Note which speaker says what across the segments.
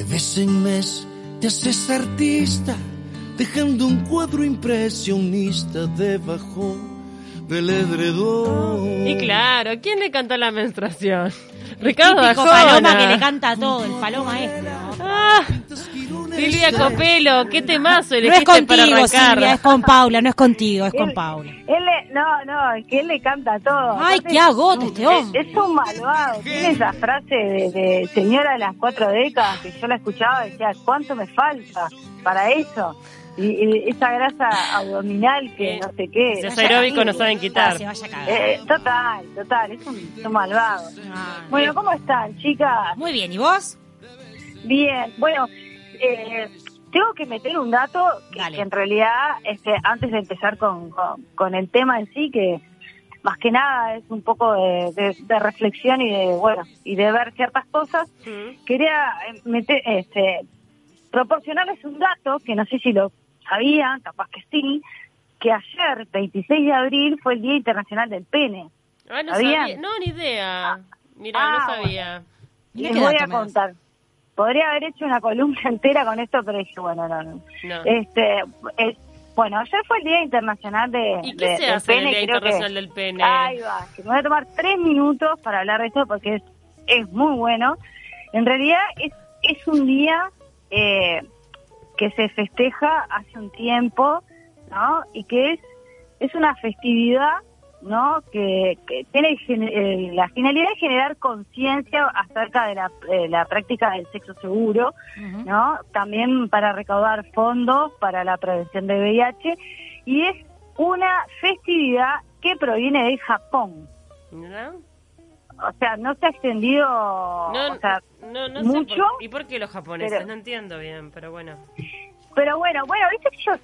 Speaker 1: De vez en mes te haces artista, dejando un cuadro impresionista debajo del edredón.
Speaker 2: Y claro, ¿quién le cantó la menstruación? Ricardo
Speaker 3: paloma que le canta todo, el paloma maestro.
Speaker 2: Ah, Silvia Copelo, qué temazo
Speaker 3: No es contigo. Silvia, es con Paula, no es contigo, es con
Speaker 4: Él-
Speaker 3: Paula.
Speaker 4: Él le- no, no, es que él le canta todo.
Speaker 3: Ay, qué agote este
Speaker 4: es,
Speaker 3: hombre.
Speaker 4: es un malvado. Tiene esa frase de, de señora de las cuatro décadas que yo la escuchaba y decía, ¿cuánto me falta para eso? Y, y esa grasa abdominal que
Speaker 2: Eh,
Speaker 4: no sé qué.
Speaker 2: Si es aeróbico no saben quitar.
Speaker 3: Se vaya a cagar.
Speaker 4: Eh, total, total, es un, es un malvado.
Speaker 3: Ah,
Speaker 4: Bueno, ¿cómo están, chicas?
Speaker 3: Muy bien, ¿y vos?
Speaker 4: Bien, bueno, eh, tengo que meter un dato que, en realidad, este, antes de empezar con, con, con el tema en sí, que más que nada es un poco de, de- de reflexión y de, bueno, y de ver ciertas cosas,
Speaker 2: Mm.
Speaker 4: quería eh, meter, este, proporcionarles un dato que no sé si lo sabían, capaz que sí, que ayer, 26 de abril, fue el Día Internacional del Pene.
Speaker 2: Ah, no
Speaker 4: ¿Sabían?
Speaker 2: sabía. No, ni idea. Mira,
Speaker 4: Ah,
Speaker 2: no sabía.
Speaker 3: Mira
Speaker 4: Les voy a contar. Podría haber hecho una columna entera con esto, pero dije, bueno, no, no.
Speaker 2: No.
Speaker 4: Este, eh, bueno, ayer fue el Día Internacional de,
Speaker 2: ¿Y qué
Speaker 4: de-
Speaker 2: se
Speaker 4: del
Speaker 2: hace en el
Speaker 4: Pene,
Speaker 2: Día
Speaker 4: que-
Speaker 2: Internacional del Pene?
Speaker 4: Ahí va, que me voy a tomar tres minutos para hablar de esto porque es, es muy bueno. En realidad es, es un día eh, que se festeja hace un tiempo, ¿no? Y que es, es una festividad, ¿no? Que, que tiene eh, la finalidad de generar conciencia acerca de la, eh, la práctica del sexo seguro. ¿no? También para recaudar fondos para la prevención de VIH y es una festividad que proviene de Japón.
Speaker 2: ¿No?
Speaker 4: O sea, no se ha extendido,
Speaker 2: No,
Speaker 4: o sea,
Speaker 2: no, no
Speaker 4: mucho,
Speaker 2: sé por, ¿Y por qué los japoneses?
Speaker 4: pero-
Speaker 2: no entiendo bien, pero bueno.
Speaker 4: pero bueno, bueno, viste que ellos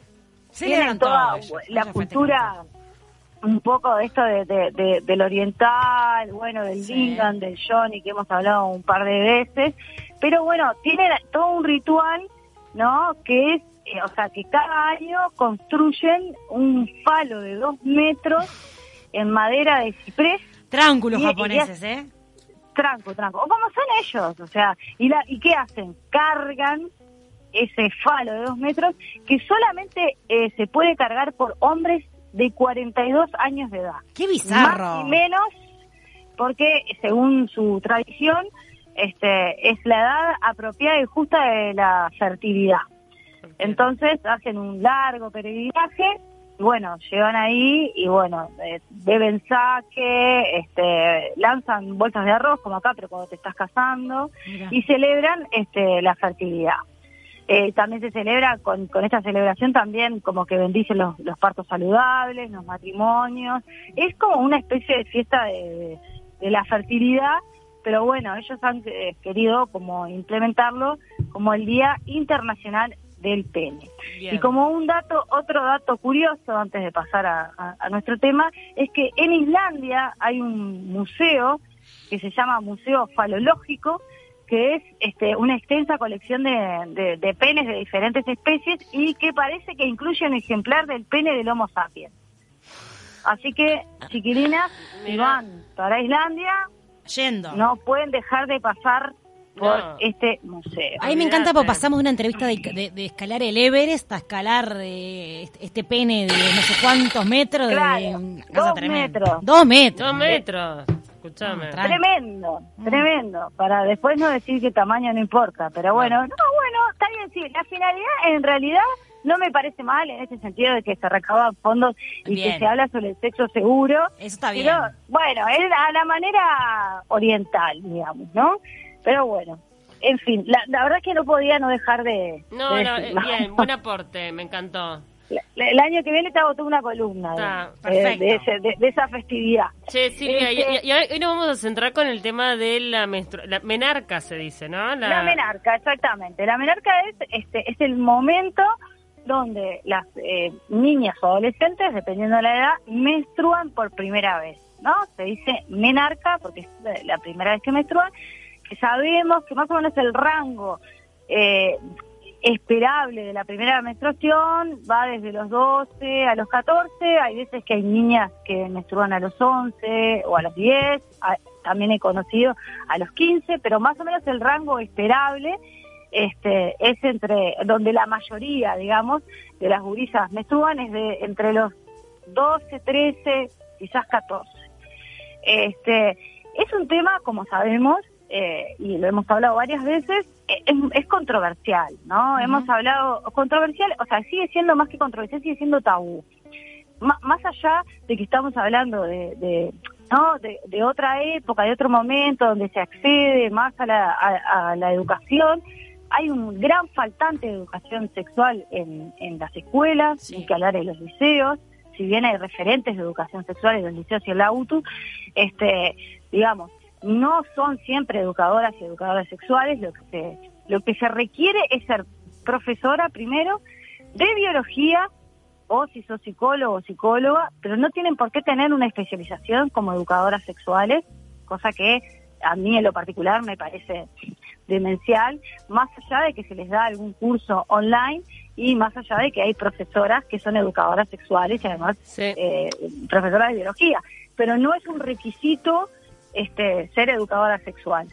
Speaker 3: Celebran
Speaker 4: tienen toda
Speaker 3: ellos,
Speaker 4: la
Speaker 3: ellos
Speaker 4: cultura un poco de esto de, de- de- del oriental, bueno, del
Speaker 3: Sí.
Speaker 4: Lingan, del Johnny, que hemos hablado un par de veces, pero bueno, tienen todo un ritual, ¿no? Que es, eh, o sea, que cada año construyen un falo de dos metros en madera de ciprés,
Speaker 3: Tránculos
Speaker 4: y
Speaker 3: japoneses, ¿eh?
Speaker 4: tranco, tranco, o como son ellos, o sea, ¿y, la, ¿y qué hacen? Cargan ese falo de dos metros que solamente eh, se puede cargar por hombres de 42 años de edad.
Speaker 3: Qué bizarro.
Speaker 4: Más y menos, porque según su tradición, este, es la edad apropiada y justa de la fertilidad. Entonces hacen un largo peregrinaje, y bueno, llegan ahí y bueno, eh, beben saque, este, lanzan bolsas de arroz como acá, pero cuando te estás casando,
Speaker 3: Mira.
Speaker 4: y celebran este, la fertilidad. Eh, también se celebra con, con esta celebración también como que bendicen los, los partos saludables, los matrimonios. Es como una especie de fiesta de, de- de la fertilidad, pero bueno, ellos han eh, querido como implementarlo como el Día Internacional del Pene.
Speaker 2: Bien.
Speaker 4: Y como un dato, otro dato curioso antes de pasar a, a- a nuestro tema, es que en Islandia hay un museo que se llama Museo Falológico, que es este, una extensa colección de, de- de penes de diferentes especies y que parece que incluye un ejemplar del pene del Homo sapiens. Así que, chiquilinas, si van para Islandia,
Speaker 3: Yendo.
Speaker 4: no pueden dejar de pasar por
Speaker 2: No.
Speaker 4: este museo.
Speaker 3: A mí me encanta porque pasamos de una entrevista de, de- de escalar el Everest a escalar eh, este, este pene de no sé cuántos metros.
Speaker 4: Claro,
Speaker 3: de una cosa
Speaker 4: dos
Speaker 3: tremenda.
Speaker 4: metros.
Speaker 3: Dos metros.
Speaker 2: Dos metros.
Speaker 3: Tra-
Speaker 4: Tremendo,
Speaker 3: Mm.
Speaker 4: tremendo, para después no decir que tamaño no importa, pero bueno, no, bueno, está bien, sí, la finalidad en realidad no me parece mal en ese sentido de que se recaudan fondos y
Speaker 3: Bien.
Speaker 4: que se habla sobre el sexo seguro,
Speaker 3: Eso está bien.
Speaker 4: pero bueno, es a la manera oriental, digamos, ¿no? Pero bueno, en fin, la, la verdad es que no podía no dejar de...
Speaker 2: No,
Speaker 4: de
Speaker 2: no, eh, bien, buen aporte, me encantó.
Speaker 4: La- la- el año que viene te hago toda una columna de- de ese- de- de esa festividad.
Speaker 2: Che, Silvia, y,
Speaker 4: Este-
Speaker 2: y- y hoy nos vamos a centrar con el tema de la. La menarca se dice, ¿no?
Speaker 4: La menarca, exactamente. La menarca es este es el momento donde las eh, niñas o adolescentes, dependiendo de la edad, menstruan por primera vez, ¿no? Se dice menarca porque es la- la primera vez que menstruan, que sabemos que más o menos el rango eh, esperable de la primera menstruación va desde los 12 a los 14, hay veces que hay niñas que menstruan a los 11 o a los 10, a- también he conocido a los 15, pero más o menos el rango esperable este, es entre, donde la mayoría, digamos, de las gurisas menstruan es de entre los 12, 13, quizás 14. Este, es un tema, como sabemos, eh, y lo hemos hablado varias veces, eh, es, es controversial, ¿no? Hemos hablado, controversial, o sea, sigue siendo más que controversial, sigue siendo tabú. M- más allá de que estamos hablando de, de ¿no? De, de otra época, de otro momento donde se accede más a la, a, a la educación, hay un gran faltante de educación sexual en, en las escuelas,
Speaker 2: Sí.
Speaker 4: que hablar en los liceos, si bien hay referentes de educación sexual en los liceos y en la UTU, este, digamos, no son siempre educadoras y educadoras sexuales, lo que se, lo que se requiere es ser profesora primero de biología o si sos psicólogo o psicóloga, pero no tienen por qué tener una especialización como educadoras sexuales, cosa que a mí en lo particular me parece demencial, más allá de que se les da algún curso online y más allá de que hay profesoras que son educadoras sexuales y además
Speaker 2: Sí.
Speaker 4: eh, profesoras de biología, pero no es un requisito este, ser educadora sexual.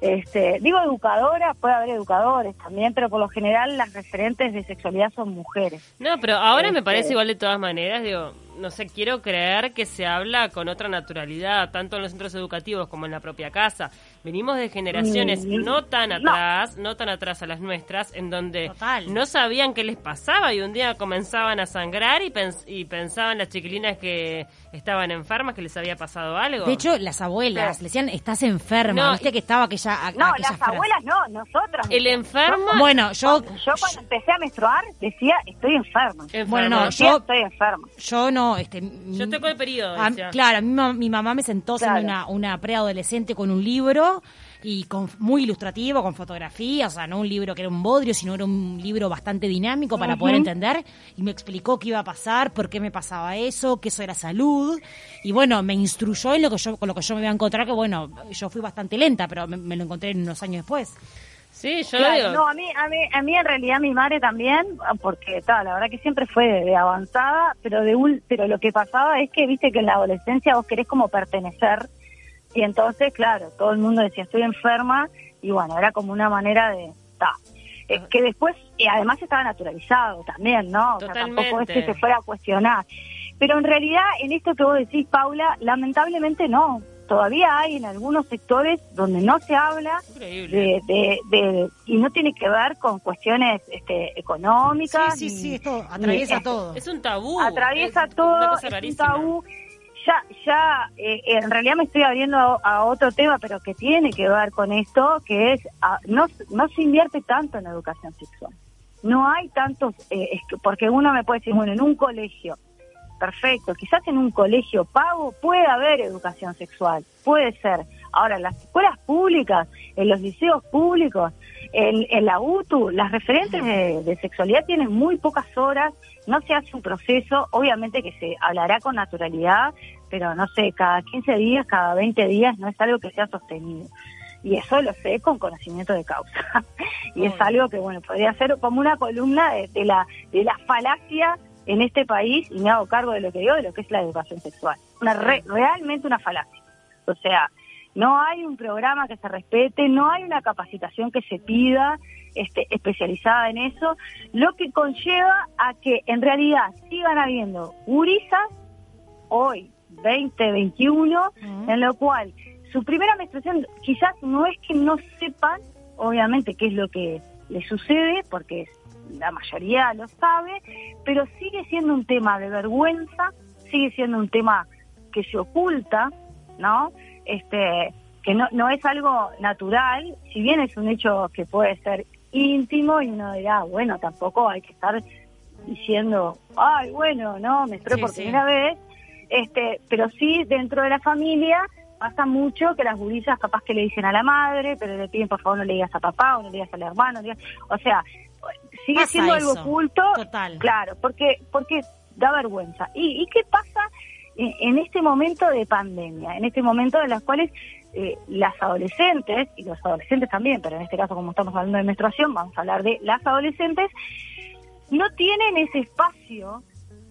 Speaker 4: Este, digo educadora, puede haber educadores también, pero por lo general las referentes de sexualidad son mujeres.
Speaker 2: No, pero ahora me
Speaker 4: Este-
Speaker 2: parece igual de todas maneras, digo, no sé, quiero creer que se habla con otra naturalidad, tanto en los centros educativos como en la propia casa. Venimos de generaciones
Speaker 4: Mm,
Speaker 2: no tan atrás, no tan atrás a las nuestras, en donde
Speaker 3: Total.
Speaker 2: no sabían qué les pasaba y un día comenzaban a sangrar y, pens- y pensaban las chiquilinas que estaban enfermas, que les había pasado algo.
Speaker 3: De hecho, las abuelas
Speaker 4: Sí.
Speaker 3: le decían, estás enferma.
Speaker 2: No,
Speaker 3: Viste
Speaker 2: y-
Speaker 3: que estaba aquella. a-
Speaker 4: No,
Speaker 3: aquella
Speaker 4: las
Speaker 3: frase.
Speaker 4: abuelas no, nosotras.
Speaker 2: el enfermo...
Speaker 3: Bueno, yo.
Speaker 4: Cuando- yo cuando empecé a menstruar decía, estoy enferma.
Speaker 2: enfermo.
Speaker 3: Bueno, no,
Speaker 4: Decía,
Speaker 3: yo-
Speaker 4: estoy enferma.
Speaker 3: Yo no, este,
Speaker 2: Yo tengo el periodo,
Speaker 3: a-
Speaker 2: decía.
Speaker 3: claro, a mí ma- mi mamá me sentó siendo
Speaker 4: Claro.
Speaker 3: una, una preadolescente con un libro y con muy ilustrativo, con fotografías, o sea, no un libro que era un bodrio, sino era un libro bastante dinámico para poder entender. Y me explicó qué iba a pasar, por qué me pasaba eso, que eso era salud. Y bueno, me instruyó en lo que yo con lo que yo me iba a encontrar que bueno, yo fui bastante lenta, pero me, me lo encontré unos años después.
Speaker 2: Sí, yo
Speaker 4: Claro,
Speaker 2: digo...
Speaker 4: no, a mí, a mí, a mí en realidad mi madre también, porque tal, la verdad que siempre fue de, de avanzada, pero de ul- pero lo que pasaba es que viste que en la adolescencia vos querés como pertenecer y entonces, claro, todo el mundo decía estoy enferma y bueno, era como una manera de, ta, que después, y además estaba naturalizado también, ¿no? O sea, tampoco es que se fuera a cuestionar. Pero en realidad, en esto que vos decís, Paula, lamentablemente no. Todavía hay en algunos sectores donde no se habla
Speaker 2: Increíble.
Speaker 4: de, de, de- y no tiene que ver con cuestiones este, económicas.
Speaker 3: Sí, sí,
Speaker 4: ni-
Speaker 3: sí, esto atraviesa
Speaker 4: es-
Speaker 3: todo.
Speaker 2: Es un tabú.
Speaker 4: atraviesa
Speaker 2: es
Speaker 4: todo, es un tabú. Ya, ya, eh, en realidad me estoy abriendo a, a otro tema, pero que tiene que ver con esto, que es, ah, no, no se invierte tanto en educación sexual. No hay tantos, eh, porque uno me puede decir, bueno, en un colegio, perfecto, quizás en un colegio pago puede haber educación sexual, puede ser. Ahora, en las escuelas públicas, en los liceos públicos, en, en la UTU, las referentes de sexualidad tienen muy pocas horas, no se hace un proceso, obviamente que se hablará con naturalidad, pero no sé, cada 15 días, cada 20 días, no es algo que sea sostenido. Y eso lo sé con conocimiento de causa. y es algo que, bueno, podría ser como una columna de, de la, de la falacia en este país, y me hago cargo de lo que digo, de lo que es la educación sexual. Una re- realmente una falacia. O sea, no hay un programa que se respete, no hay una capacitación que se pida este, especializada en eso, lo que conlleva a que en realidad sigan habiendo gurisas hoy, 2021,
Speaker 3: Ujú.
Speaker 4: en lo cual su primera menstruación quizás no es que no sepan, obviamente, qué es lo que le sucede, porque la mayoría lo sabe, pero sigue siendo un tema de vergüenza, sigue siendo un tema que se oculta, ¿no? Este, que no, no es algo natural, si bien es un hecho que puede ser íntimo y uno dirá, bueno, tampoco hay que estar diciendo, ay, bueno, no, me estoy
Speaker 3: Sí,
Speaker 4: por
Speaker 3: sí.
Speaker 4: primera vez, este, pero sí dentro de la familia pasa mucho que las gurillas capaz que le dicen a la madre, pero le piden por favor no le digas a papá o no le digas al hermano, no le digas- o sea, sigue
Speaker 3: Pasa
Speaker 4: siendo algo oculto,
Speaker 3: total.
Speaker 4: claro, porque porque da vergüenza. ¿Y, y qué pasa en, en este momento de pandemia, en este momento en los cuales eh, las adolescentes, y los adolescentes también, pero en este caso como estamos hablando de menstruación, vamos a hablar de las adolescentes, no tienen ese espacio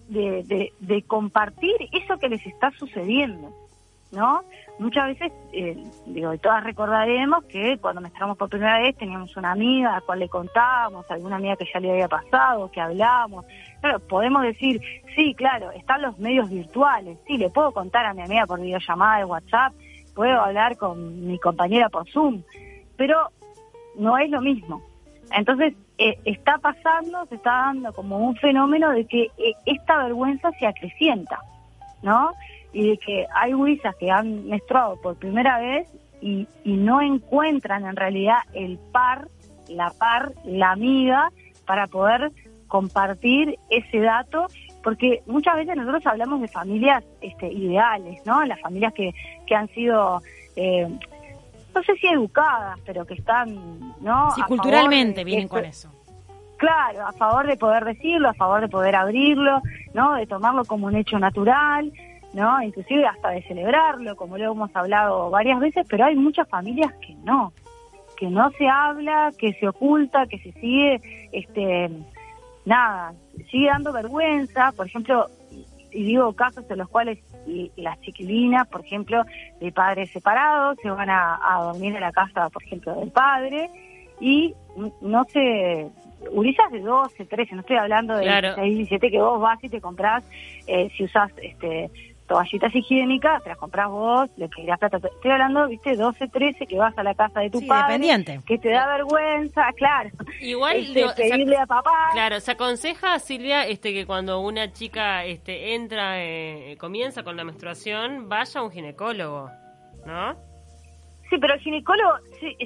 Speaker 4: de, de, de compartir eso que les está sucediendo. ¿no? Muchas veces, eh, digo, y todas recordaremos que cuando menstruamos por primera vez teníamos una amiga a la cual le contábamos, alguna amiga que ya le había pasado, que hablábamos. Claro, podemos decir, sí, claro, están los medios virtuales, sí, le puedo contar a mi amiga por videollamada de WhatsApp, puedo hablar con mi compañera por Zoom, pero no es lo mismo. Entonces, eh, está pasando, se está dando como un fenómeno de que eh, esta vergüenza se acrecienta, ¿no? Y de que hay guisas que han menstruado por primera vez y, y no encuentran en realidad el par, la par, la amiga, para poder compartir ese dato, porque muchas veces nosotros hablamos de familias este, ideales, ¿no? Las familias que, que han sido... Eh, no sé si educadas, pero que están, ¿no?
Speaker 3: Sí, culturalmente vienen con eso.
Speaker 4: Claro, a favor de poder decirlo, a favor de poder abrirlo, ¿no? De tomarlo como un hecho natural, ¿no? Inclusive hasta de celebrarlo, como lo hemos hablado varias veces, pero hay muchas familias que no, que no se habla, que se oculta, que se sigue, este, nada, sigue dando vergüenza, por ejemplo, y digo casos en los cuales las chiquilinas, por ejemplo, de padres separados, se van a, dormir en la casa, por ejemplo, del padre, y no se... Urizas de 12, 13, no estoy hablando de claro. 16, 17 que vos vas y te comprás, eh, si usás este, toallitas higiénicas, te las compras vos, le pedirás plata. Estoy hablando, viste, 12, 13, que vas a la casa de tu padre. Que te da vergüenza, claro.
Speaker 2: Igual
Speaker 4: este, pedirle a papá.
Speaker 2: Claro, se aconseja, Silvia, este que cuando una chica este entra, eh, comienza con la menstruación, vaya a un ginecólogo, ¿no?
Speaker 4: Sí, pero el ginecólogo, sí,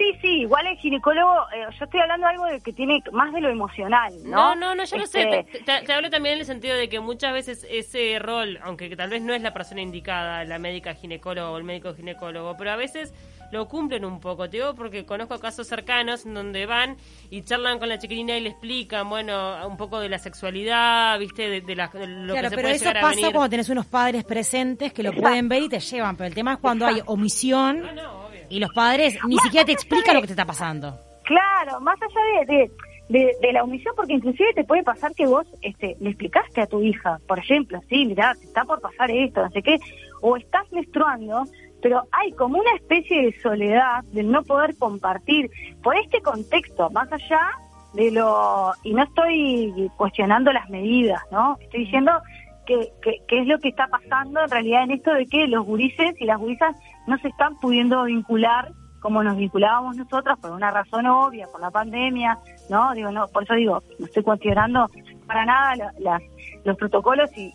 Speaker 4: Sí, sí, igual el ginecólogo, eh, yo estoy hablando de algo de que tiene más de lo emocional, ¿no?
Speaker 2: No, no, no, yo lo sé. Este, te, hablo también en el sentido de que muchas veces ese rol, aunque tal vez no es la persona indicada, la médica ginecólogo o el médico ginecólogo, pero a veces lo cumplen un poco. Te digo porque conozco casos cercanos en donde van y charlan con la chiquilina y le explican, bueno, un poco de la sexualidad, ¿viste? De, de, la, lo
Speaker 3: claro,
Speaker 2: que se
Speaker 3: pero
Speaker 2: eso
Speaker 3: pasa cuando tenés unos padres presentes que lo pueden ver y te llevan, pero el tema es cuando hay omisión.
Speaker 2: Ah,
Speaker 3: y los padres ni siquiera te explican lo que te está pasando.
Speaker 4: Claro, más allá de, de, la omisión, porque inclusive te puede pasar que vos este, le explicaste a tu hija, por ejemplo, sí, mira, te está por pasar esto, no sé qué, o estás menstruando, pero hay como una especie de soledad de no poder compartir por este contexto, más allá de lo, y no estoy cuestionando las medidas, ¿no? Estoy diciendo que, que, es lo que está pasando en realidad en esto de que los gurises y las gurisas no se están pudiendo vincular como nos vinculábamos nosotros por una razón obvia, por la pandemia, ¿no? Digo, no, por eso digo, no estoy cuestionando para nada las, los protocolos y,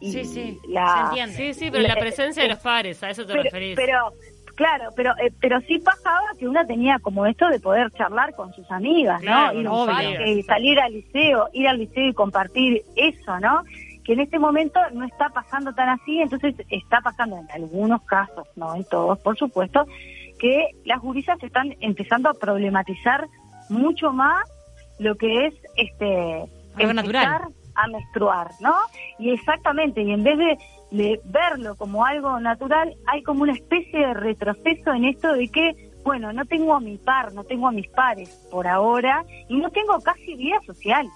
Speaker 4: y,
Speaker 2: sí, sí,
Speaker 4: la...
Speaker 2: Sí, sí, pero la, presencia de los pares, a eso te referís.
Speaker 4: Pero, claro, pero eh, pero sí pasaba que una tenía como esto de poder charlar con sus amigas, ¿no? ir a salir al liceo, ir al liceo y compartir eso, ¿no? Que en este momento no está pasando tan así, entonces está pasando en algunos casos, no en todos, por supuesto, que las gurisas están empezando a problematizar mucho más lo que es este
Speaker 3: empezar natural.
Speaker 4: a menstruar, ¿no? Y exactamente, y en vez de, de verlo como algo natural, hay como una especie de retroceso en esto de que bueno, no tengo a mi par, no tengo a mis pares por ahora y no tengo casi vida social,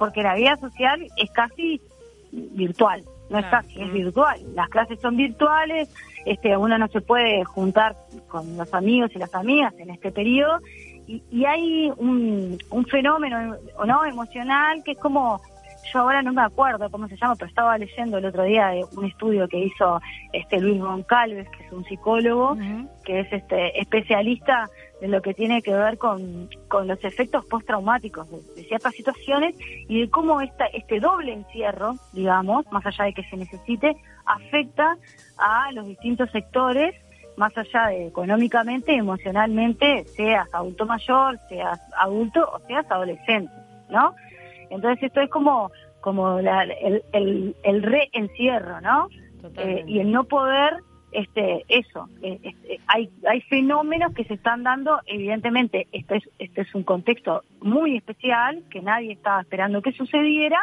Speaker 4: porque la vida social es casi virtual, no es así, es virtual. Las clases son virtuales, este, uno no se puede juntar con los amigos y las amigas en este periodo y, y hay un, un fenómeno no emocional que es como yo ahora no me acuerdo cómo se llama, pero estaba leyendo el otro día de un estudio que hizo este Luis Goncalves, que es un psicólogo, que es este especialista de lo que tiene que ver con, con los efectos postraumáticos de, de ciertas situaciones y de cómo esta, este doble encierro, digamos, más allá de que se necesite, afecta a los distintos sectores más allá de económicamente, emocionalmente, seas adulto mayor, seas adulto o seas adolescente, ¿no? Entonces esto es como, como el, el, el reencierro, ¿no? Eh, y el no poder, este, eso, eh, este, hay, hay fenómenos que se están dando, evidentemente, este es, este es un contexto muy especial, que nadie estaba esperando que sucediera,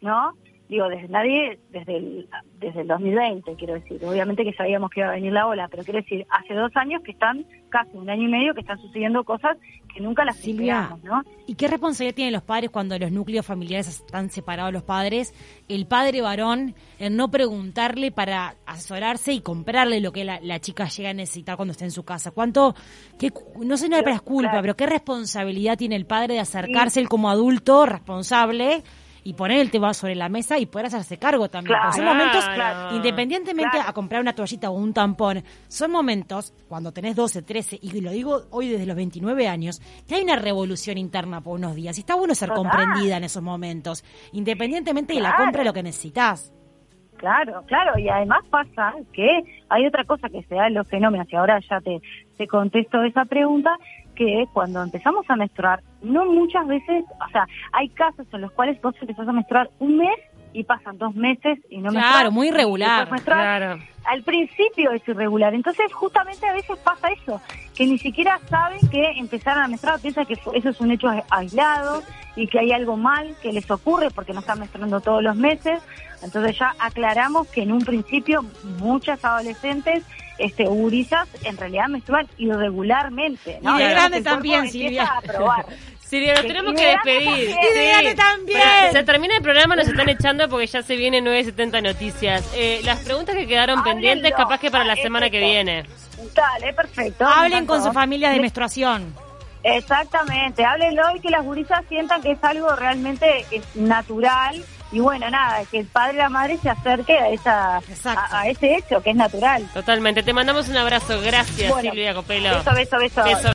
Speaker 4: ¿no? Digo, desde nadie, desde el, desde el 2020, quiero decir. Obviamente que sabíamos que iba a venir la ola, pero quiero decir, hace dos años que están, casi un año y medio, que están sucediendo cosas que nunca las
Speaker 3: Silvia,
Speaker 4: ¿no?
Speaker 3: ¿y qué responsabilidad tienen los padres cuando los núcleos familiares están separados los padres? El padre varón en no preguntarle para asesorarse y comprarle lo que la, la chica llega a necesitar cuando está en su casa. ¿Cuánto, qué, no sé, no es culpa,
Speaker 4: Claro.
Speaker 3: pero qué responsabilidad tiene el padre de acercarse él como adulto responsable y poner el tema sobre la mesa y poder hacerse cargo también?
Speaker 4: Claro.
Speaker 3: Son momentos,
Speaker 2: Claro.
Speaker 3: independientemente
Speaker 4: Claro.
Speaker 3: a comprar una toallita o un tampón, son momentos, cuando tenés 12, 13, y lo digo hoy desde los 29 años, que hay una revolución interna por unos días. Y está bueno ser
Speaker 4: Total.
Speaker 3: comprendida en esos momentos, independientemente de la compra de lo que necesitas.
Speaker 4: Claro, claro, y además pasa que hay otra cosa que se da en los fenómenos, y ahora ya te, te contesto esa pregunta, que es cuando empezamos a menstruar, no muchas veces, o sea, hay casos en los cuales vos empezás a menstruar un mes y pasan dos meses y no
Speaker 3: Claro,
Speaker 4: menstruás,
Speaker 3: muy irregular.
Speaker 2: Claro.
Speaker 4: Al principio es irregular, entonces justamente a veces pasa eso, que ni siquiera saben que empezaron a menstruar, piensan que eso es un hecho aislado y que hay algo mal que les ocurre porque no están menstruando todos los meses, entonces ya aclaramos que en un principio muchas adolescentes este gurisas en realidad menstruan irregularmente, ¿no?
Speaker 3: Y de grande también, Silvia.
Speaker 4: a probar.
Speaker 2: Silvia, nos tenemos que
Speaker 4: de grande
Speaker 2: despedir.
Speaker 4: también.
Speaker 3: Y de grande también.
Speaker 2: Se termina el programa, nos están echando porque ya se viene 970 noticias. Eh, las preguntas que quedaron
Speaker 4: Háblenlo.
Speaker 2: pendientes, capaz que para la
Speaker 4: Ah,
Speaker 2: semana que viene.
Speaker 4: Dale, perfecto.
Speaker 3: Hablen con su familia de menstruación.
Speaker 4: Exactamente, háblenlo y que las gurisas sientan que es algo realmente natural y bueno, nada, que el padre y la madre se acerque a, esa, a, a ese hecho que es natural.
Speaker 2: Totalmente. Te mandamos un abrazo. Gracias,
Speaker 4: Bueno,
Speaker 2: Silvia Copelo.
Speaker 4: Beso, beso, beso.
Speaker 2: Beso.